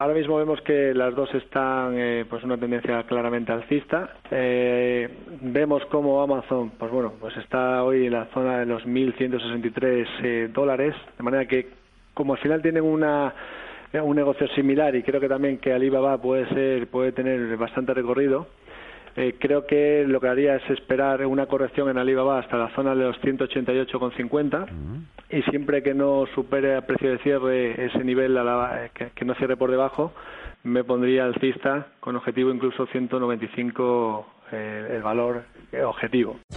Ahora mismo vemos que las dos están eh, pues una tendencia claramente alcista. Eh, vemos como Amazon, pues bueno, pues está hoy en la zona de los 1.163 eh, dólares, de manera que como al final tienen una un negocio similar y creo que también que Alibaba puede ser puede tener bastante recorrido. Eh, creo que lo que haría es esperar una corrección en Alibaba hasta la zona de los 188,50 y siempre que no supere a precio de cierre ese nivel a la, eh, que, que, no cierre por debajo, me pondría alcista con objetivo incluso 195 eh, el valor objetivo.